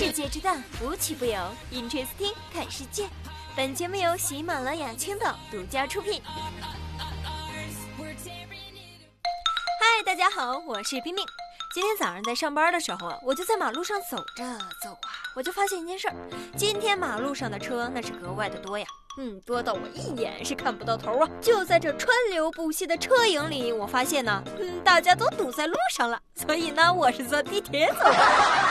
世界之大，无奇不有。Interesting，看世界。本节目由喜马拉雅青岛独家出品。嗨，大家好，我是冰冰。今天早上在上班的时候啊，我就在马路上走着走啊，我就发现一件事儿：今天马路上的车那是格外的多呀。嗯，多到我一眼是看不到头啊！就在这川流不息的车影里，我发现呢，嗯，大家都堵在路上了，所以呢，我是坐地铁走的。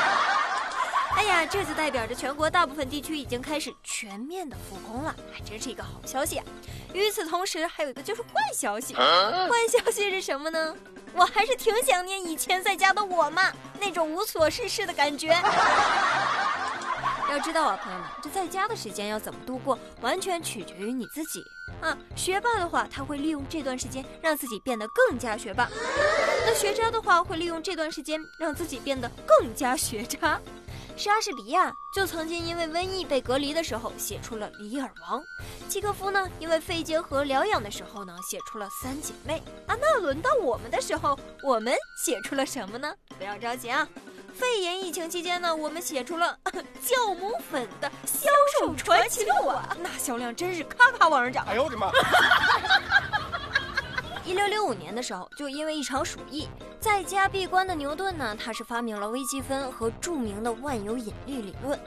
哎呀，这就代表着全国大部分地区已经开始全面的复工了，还真是一个好消息啊！与此同时，还有一个就是坏消息，坏消息是什么呢？我还是挺想念以前在家的我嘛，那种无所事事的感觉。要知道啊，朋友们，这在家的时间要怎么度过，完全取决于你自己啊。学霸的话，他会利用这段时间让自己变得更加学霸；那学渣的话，会利用这段时间让自己变得更加学渣。莎士比亚就曾经因为瘟疫被隔离的时候写出了《李尔王》，契诃夫呢因为肺结核疗养的时候呢写出了《三姐妹》啊。那轮到我们的时候，我们写出了什么呢？不要着急啊。肺炎疫情期间呢，我们写出了 酵母粉的销售传奇录啊，那销量真是咔咔往上涨。哎呦我的妈！一六六五年的时候，就因为一场鼠疫，在家闭关的牛顿呢，他是发明了微积分和著名的万有引力理论。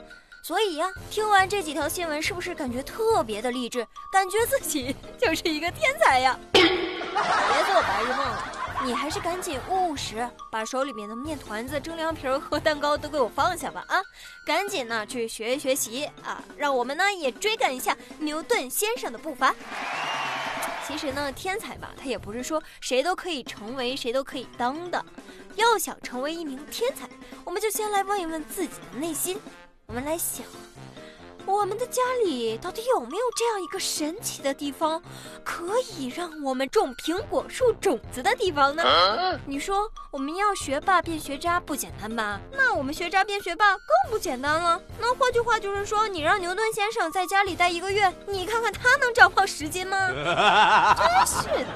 所以呀，听完这几条新闻，是不是感觉特别的励志？感觉自己就是一个天才呀！别做白日梦了。你还是赶紧务实，把手里面的面团子、蒸凉皮儿和蛋糕都给我放下吧！啊，赶紧呢去学一学习啊，让我们呢也追赶一下牛顿先生的步伐。其实呢，天才吧，他也不是说谁都可以成为，谁都可以当的。要想成为一名天才，我们就先来问一问自己的内心，我们来想。我们的家里到底有没有这样一个神奇的地方，可以让我们种苹果树种子的地方呢？你说我们要学霸变学渣不简单吧？那我们学渣变学霸更不简单了。那换句话就是说，你让牛顿先生在家里待一个月，你看看他能长胖十斤吗？真是的，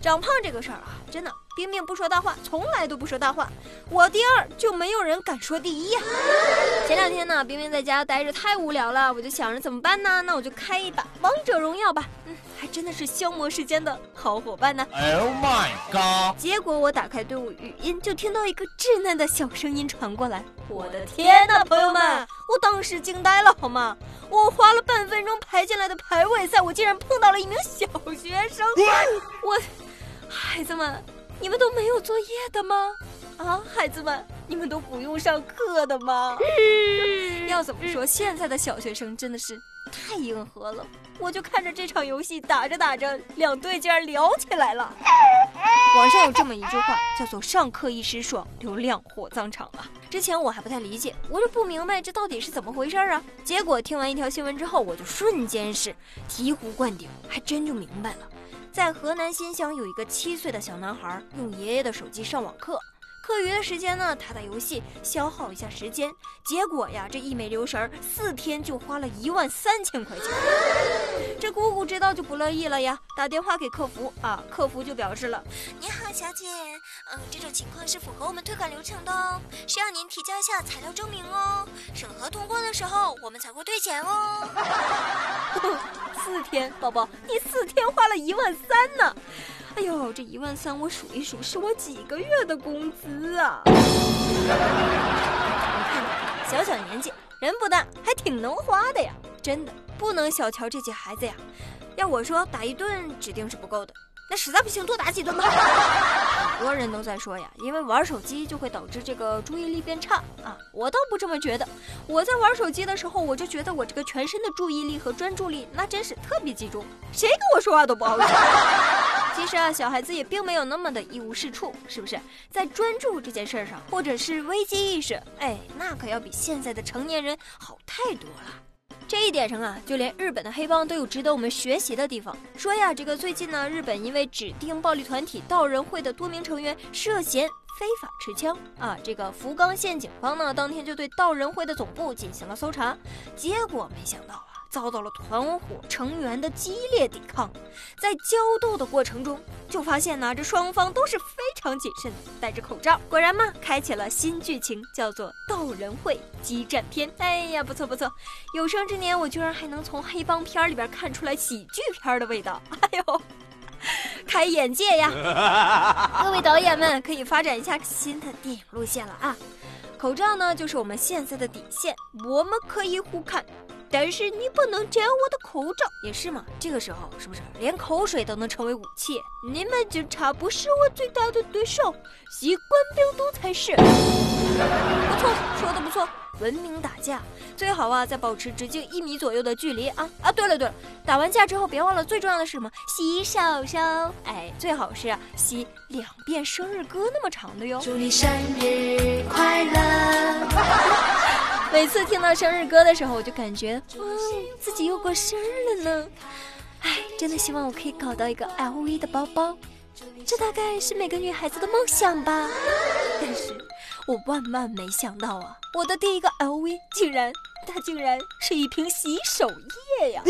长胖这个事儿啊，真的。冰冰不说大话，从来都不说大话。我第二就没有人敢说第一呀。前两天呢，冰冰在家待着太无聊了，我就想着怎么办呢？那我就开一把王者荣耀吧。嗯，还真的是消磨时间的好伙伴呢。Oh my god！结果我打开队伍语音，就听到一个稚嫩的小声音传过来。我的天呐，朋友们，我当时惊呆了，好吗？我花了半分钟排进来的排位赛，我竟然碰到了一名小学生。我，孩子们。你们都没有作业的吗？啊，孩子们，你们都不用上课的吗？要怎么说，现在的小学生真的是太硬核了。我就看着这场游戏打着打着，两队竟然聊起来了。网上有这么一句话，叫做“上课一时爽，流量火葬场”啊。之前我还不太理解，我就不明白这到底是怎么回事啊。结果听完一条新闻之后，我就瞬间是醍醐灌顶，还真就明白了。在河南新乡有一个七岁的小男孩，用爷爷的手机上网课。课余的时间呢，他打游戏消耗一下时间，结果呀，这一没留神，四天就花了一万三千块钱。这姑姑知道就不乐意了呀，打电话给客服啊，客服就表示了：“您好，小姐，嗯，这种情况是符合我们退款流程的哦，需要您提交一下材料证明哦，审核通过的时候我们才会退钱哦。” 四天，宝宝，你四天花了一万三呢。哎呦，这一万三我数一数，是我几个月的工资啊！你看，小小年纪，人不大，还挺能花的呀！真的不能小瞧这些孩子呀！要我说，打一顿指定是不够的。那实在不行，多打几顿吧。很 多人都在说呀，因为玩手机就会导致这个注意力变差啊。我倒不这么觉得，我在玩手机的时候，我就觉得我这个全身的注意力和专注力那真是特别集中，谁跟我说话都不好使。其实啊，小孩子也并没有那么的一无是处，是不是？在专注这件事上，或者是危机意识，哎，那可要比现在的成年人好太多了。这一点上啊，就连日本的黑帮都有值得我们学习的地方。说呀，这个最近呢，日本因为指定暴力团体道人会的多名成员涉嫌非法持枪啊，这个福冈县警方呢，当天就对道人会的总部进行了搜查，结果没想到啊。遭到了团伙成员的激烈抵抗。在交斗的过程中，就发现呢，这双方都是非常谨慎，戴着口罩。果然嘛，开启了新剧情，叫做“斗人会激战篇”。哎呀，不错不错，有生之年我居然还能从黑帮片里边看出来喜剧片的味道。哎呦！开眼界呀！各位导演们可以发展一下新的电影路线了啊！口罩呢，就是我们现在的底线，我们可以互看，但是你不能摘我的口罩，也是嘛？这个时候是不是连口水都能成为武器？你们警察不是我最大的对手，习惯病毒才是。不错，说的不错。文明打架最好啊，在保持直径一米左右的距离啊啊！对了对了，打完架之后别忘了最重要的是什么？洗手手。哎，最好是啊，洗两遍生日歌那么长的哟。祝你生日快乐！每次听到生日歌的时候，我就感觉，嗯，自己又过生日了呢。哎，真的希望我可以搞到一个 LV 的包包，这大概是每个女孩子的梦想吧。但是。我万万没想到啊！我的第一个 LV 竟然，它竟然是一瓶洗手液呀！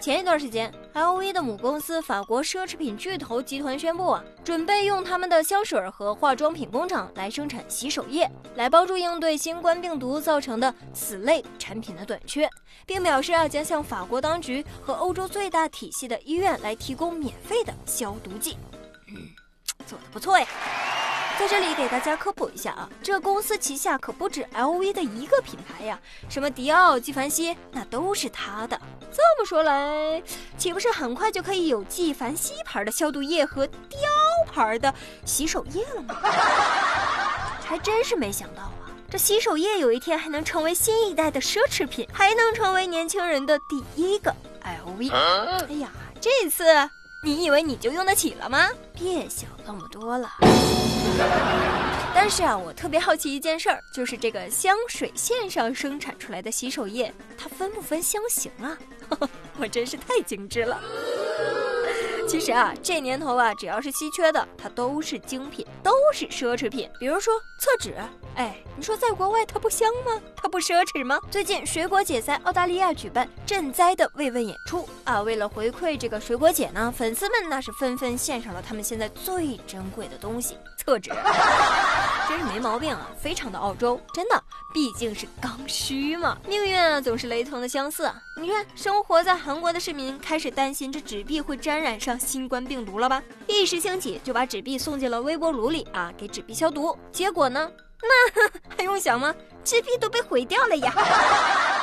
前一段时间，LV 的母公司法国奢侈品巨头集团宣布啊，准备用他们的香水和化妆品工厂来生产洗手液，来帮助应对新冠病毒造成的此类产品的短缺，并表示啊，将向法国当局和欧洲最大体系的医院来提供免费的消毒剂。嗯，做的不错呀！在这里给大家科普一下啊，这公司旗下可不止 LV 的一个品牌呀，什么迪奥、纪梵希，那都是他的。这么说来，岂不是很快就可以有纪梵希牌的消毒液和雕牌的洗手液了吗？还真是没想到啊，这洗手液有一天还能成为新一代的奢侈品，还能成为年轻人的第一个 LV。哎呀，这次。你以为你就用得起了吗？别想那么多了。但是啊，我特别好奇一件事儿，就是这个香水线上生产出来的洗手液，它分不分香型啊？我真是太精致了。其实啊，这年头啊，只要是稀缺的，它都是精品，都是奢侈品。比如说厕纸，哎，你说在国外它不香吗？它不奢侈吗？最近水果姐在澳大利亚举办赈灾的慰问演出啊，为了回馈这个水果姐呢，粉丝们那是纷纷献上了他们现在最珍贵的东西——特指。真是没毛病啊，非常的澳洲，真的，毕竟是刚需嘛。命运啊，总是雷同的相似。你看，生活在韩国的市民开始担心这纸币会沾染上新冠病毒了吧？一时兴起，就把纸币送进了微波炉里啊，给纸币消毒。结果呢，那还用想吗？纸币都被毁掉了呀。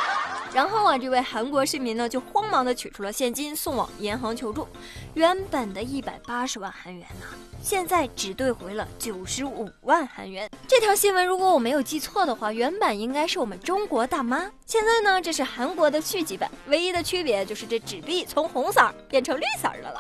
然后啊，这位韩国市民呢，就慌忙的取出了现金，送往银行求助。原本的一百八十万韩元呢，现在只兑回了九十五万韩元。这条新闻如果我没有记错的话，原版应该是我们中国大妈，现在呢，这是韩国的续集版，唯一的区别就是这纸币从红色变成绿色的了。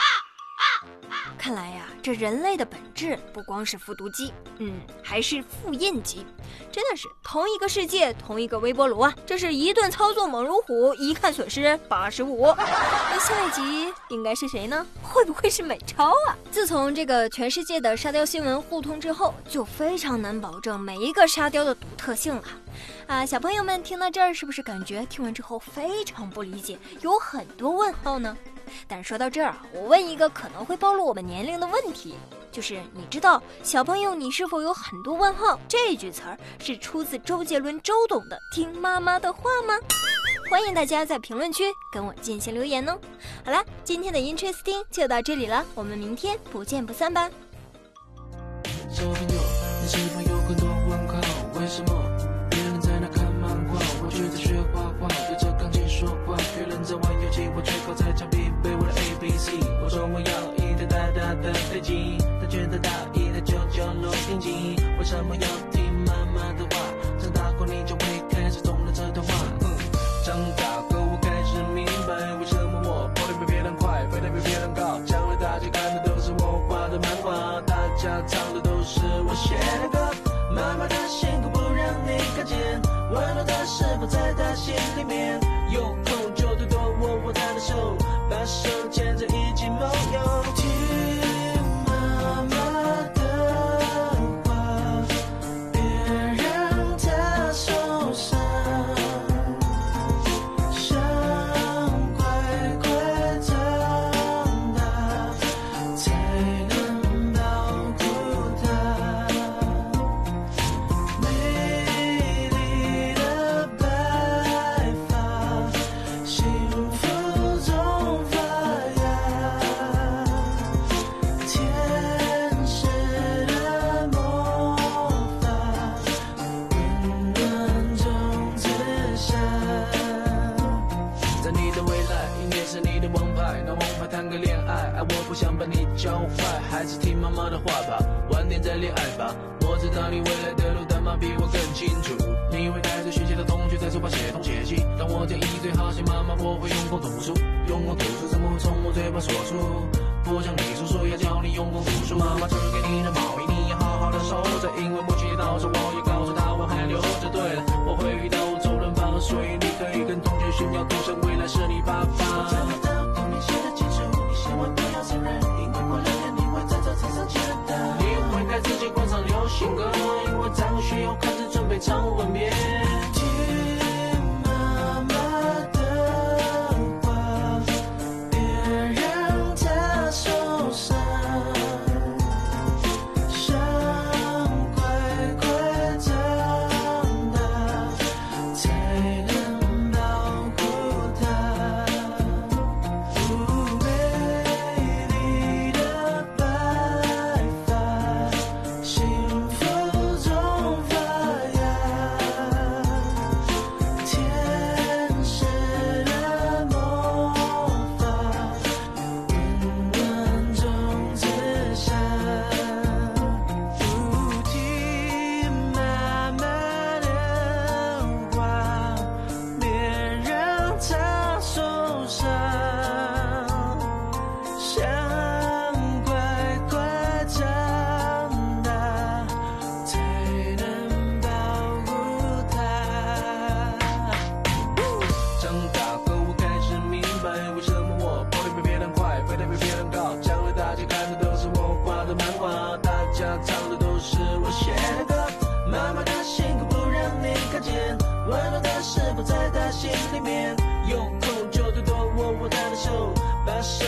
看来呀，这人类的本质不光是复读机，嗯，还是复印机，真的是同一个世界，同一个微波炉啊！这是一顿操作猛如虎，一看损失八十五。那下一集应该是谁呢？会不会是美超啊？自从这个全世界的沙雕新闻互通之后，就非常难保证每一个沙雕的独特性了。啊，小朋友们听到这儿是不是感觉听完之后非常不理解，有很多问号呢？但说到这儿，我问一个可能会暴露我们年龄的问题，就是你知道小朋友你是否有很多问号这句词儿是出自周杰伦周董的《听妈妈的话》吗？欢迎大家在评论区跟我进行留言哦。好了，今天的 Interesting 就到这里了，我们明天不见不散吧。我说我要一台大大的飞机，他觉得大一的旧舅录音机。为什么要听妈妈的话？长大后你就会开始懂了这段话。长大后我开始明白，为什么我跑得比别人快，飞得比别人高。将来大家看的都是我画的漫画，大家唱的都是我写的歌。妈妈的辛苦不让你看见，温暖的是否在她心里面？有空就多多握握她的手，把手。我不想把你教坏，还是听妈妈的话吧，晚点再恋爱吧。我知道你未来的路，但妈比我更清楚。你会带着学习的同学在书包写东写西，当我讲一嘴好写妈妈，我会用功读书，用功读书怎么会从我嘴巴说出？不像你叔叔要教你用功读书，妈妈织给你的毛衣你要好好的收着，因为母亲节到时我也告诉她我还留着。对了，我会遇到周润发，所以你可以跟同学炫耀，赌神未来是你爸爸。唱流行歌，因为张学友开始准备唱吻别。温暖的事不在他心里面。有空就多多握握他的手，把手